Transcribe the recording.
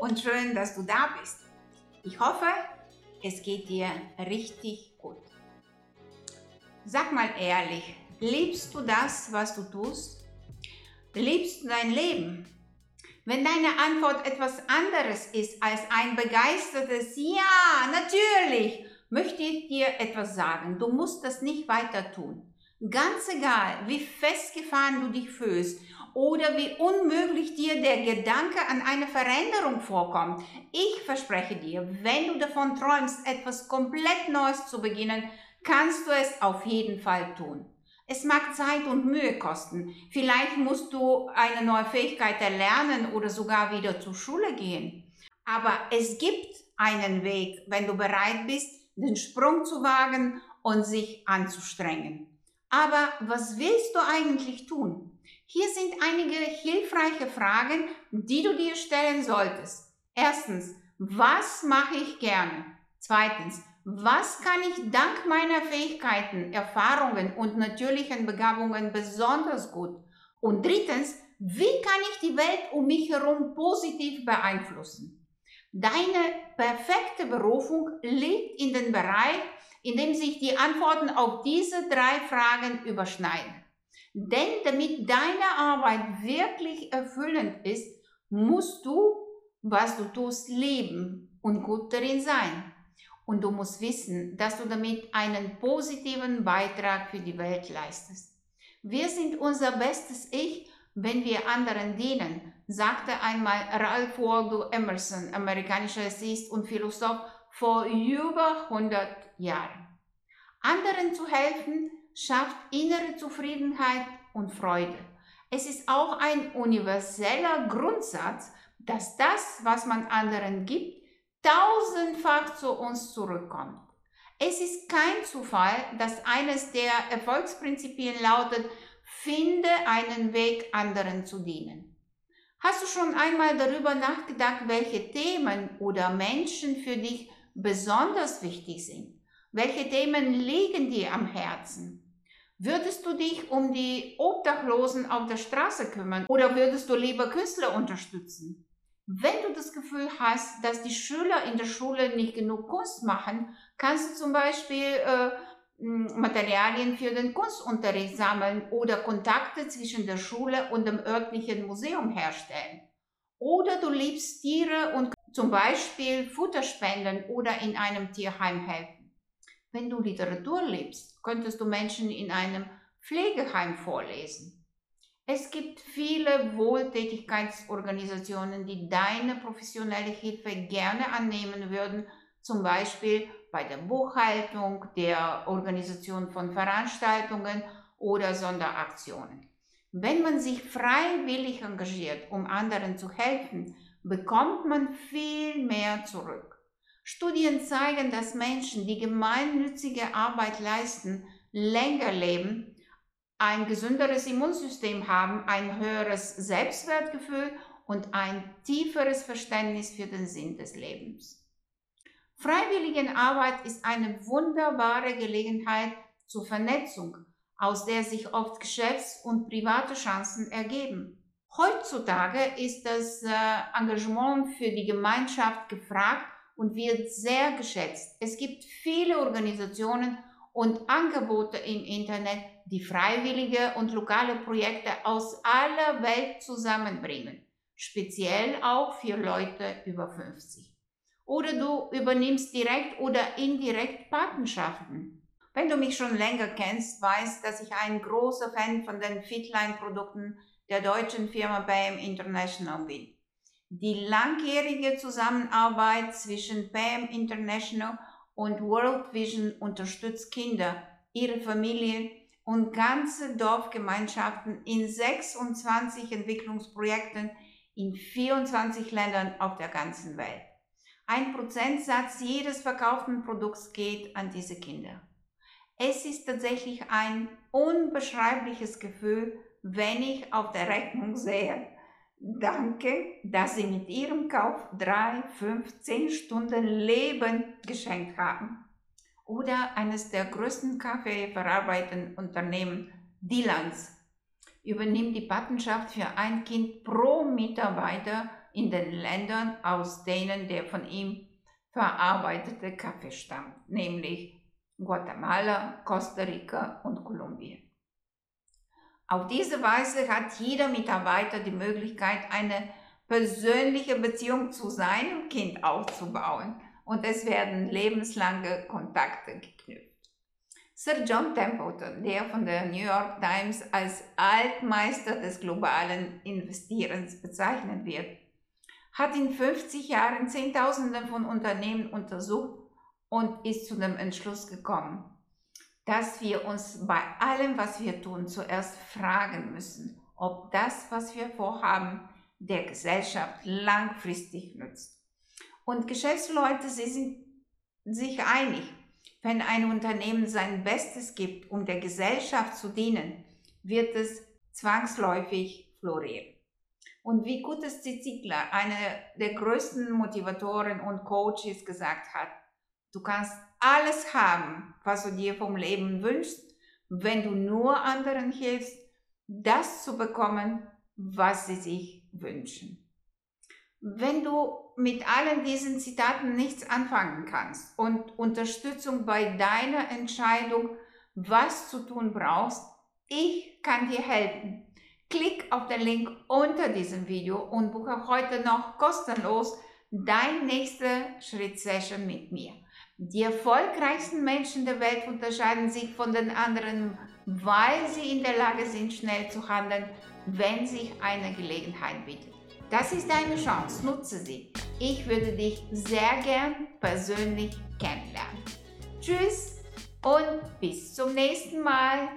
Und schön, dass du da bist. Ich hoffe, es geht dir richtig gut. Sag mal ehrlich, liebst du das, was du tust? Liebst du dein Leben? Wenn deine Antwort etwas anderes ist als ein begeistertes Ja, natürlich, möchte ich dir etwas sagen. Du musst das nicht weiter tun. Ganz egal, wie festgefahren du dich fühlst oder wie unmöglich dir der Gedanke an eine Veränderung vorkommt. Ich verspreche dir, wenn du davon träumst, etwas komplett Neues zu beginnen, kannst du es auf jeden Fall tun. Es mag Zeit und Mühe kosten. Vielleicht musst du eine neue Fähigkeit erlernen oder sogar wieder zur Schule gehen. Aber es gibt einen Weg, wenn du bereit bist, den Sprung zu wagen und sich anzustrengen. Aber was willst du eigentlich tun? Hier sind einige hilfreiche Fragen, die du dir stellen solltest. Erstens, was mache ich gerne? Zweitens, was kann ich dank meiner Fähigkeiten, Erfahrungen und natürlichen Begabungen besonders gut? Und drittens, wie kann ich die Welt um mich herum positiv beeinflussen? Deine perfekte Berufung liegt in dem Bereich, in dem sich die Antworten auf diese drei Fragen überschneiden. Denn damit deine Arbeit wirklich erfüllend ist, musst du, was du tust, leben und gut darin sein. Und du musst wissen, dass du damit einen positiven Beitrag für die Welt leistest. Wir sind unser bestes Ich, wenn wir anderen dienen, sagte einmal Ralph Waldo Emerson, amerikanischer Essayist und Philosoph, vor über 100 Jahren. Anderen zu helfen schafft innere Zufriedenheit und Freude. Es ist auch ein universeller Grundsatz, dass das, was man anderen gibt, tausendfach zu uns zurückkommt. Es ist kein Zufall, dass eines der Erfolgsprinzipien lautet, finde einen Weg, anderen zu dienen. Hast du schon einmal darüber nachgedacht, welche Themen oder Menschen für dich besonders wichtig sind? Welche Themen liegen dir am Herzen? Würdest du dich um die Obdachlosen auf der Straße kümmern oder würdest du lieber Künstler unterstützen? Wenn du das Gefühl hast, dass die Schüler in der Schule nicht genug Kunst machen, kannst du zum Beispiel äh, Materialien für den Kunstunterricht sammeln oder Kontakte zwischen der Schule und dem örtlichen Museum herstellen. Oder du liebst Tiere und zum Beispiel Futter spenden oder in einem Tierheim helfen. Wenn du Literatur liebst, könntest du Menschen in einem Pflegeheim vorlesen. Es gibt viele Wohltätigkeitsorganisationen, die deine professionelle Hilfe gerne annehmen würden, zum Beispiel bei der Buchhaltung, der Organisation von Veranstaltungen oder Sonderaktionen. Wenn man sich freiwillig engagiert, um anderen zu helfen, bekommt man viel mehr zurück. Studien zeigen, dass Menschen, die gemeinnützige Arbeit leisten, länger leben, ein gesünderes Immunsystem haben, ein höheres Selbstwertgefühl und ein tieferes Verständnis für den Sinn des Lebens. Freiwilligenarbeit ist eine wunderbare Gelegenheit zur Vernetzung, aus der sich oft Geschäfts- und private Chancen ergeben. Heutzutage ist das äh, Engagement für die Gemeinschaft gefragt und wird sehr geschätzt. Es gibt viele Organisationen und Angebote im Internet, die freiwillige und lokale Projekte aus aller Welt zusammenbringen, speziell auch für Leute über 50. Oder du übernimmst direkt oder indirekt Patenschaften. Wenn du mich schon länger kennst, weißt, dass ich ein großer Fan von den Fitline-Produkten der deutschen Firma BAM International bin. Die langjährige Zusammenarbeit zwischen PAM International und World Vision unterstützt Kinder, ihre Familien und ganze Dorfgemeinschaften in 26 Entwicklungsprojekten in 24 Ländern auf der ganzen Welt. Ein Prozentsatz jedes verkauften Produkts geht an diese Kinder. Es ist tatsächlich ein unbeschreibliches Gefühl, wenn ich auf der Rechnung sehe, Danke, dass Sie mit Ihrem Kauf drei, fünf, zehn Stunden Leben geschenkt haben. Oder eines der größten Kaffeeverarbeitenden Unternehmen, Dilans, übernimmt die Patenschaft für ein Kind pro Mitarbeiter in den Ländern, aus denen der von ihm verarbeitete Kaffee stammt, nämlich Guatemala, Costa Rica und Kolumbien. Auf diese Weise hat jeder Mitarbeiter die Möglichkeit, eine persönliche Beziehung zu seinem Kind aufzubauen und es werden lebenslange Kontakte geknüpft. Sir John Templeton, der von der New York Times als Altmeister des globalen Investierens bezeichnet wird, hat in 50 Jahren Zehntausende von Unternehmen untersucht und ist zu dem Entschluss gekommen, dass wir uns bei allem, was wir tun, zuerst fragen müssen, ob das, was wir vorhaben, der Gesellschaft langfristig nützt. Und Geschäftsleute, sie sind sich einig, wenn ein Unternehmen sein Bestes gibt, um der Gesellschaft zu dienen, wird es zwangsläufig florieren. Und wie Gutes Ziegler, einer der größten Motivatoren und Coaches, gesagt hat, du kannst alles haben, was du dir vom Leben wünschst, wenn du nur anderen hilfst, das zu bekommen, was sie sich wünschen. Wenn du mit allen diesen Zitaten nichts anfangen kannst und Unterstützung bei deiner Entscheidung, was zu tun brauchst, ich kann dir helfen. Klick auf den Link unter diesem Video und buche heute noch kostenlos dein nächste Schritt-Session mit mir. Die erfolgreichsten Menschen der Welt unterscheiden sich von den anderen, weil sie in der Lage sind, schnell zu handeln, wenn sich eine Gelegenheit bietet. Das ist deine Chance, nutze sie. Ich würde dich sehr gern persönlich kennenlernen. Tschüss und bis zum nächsten Mal.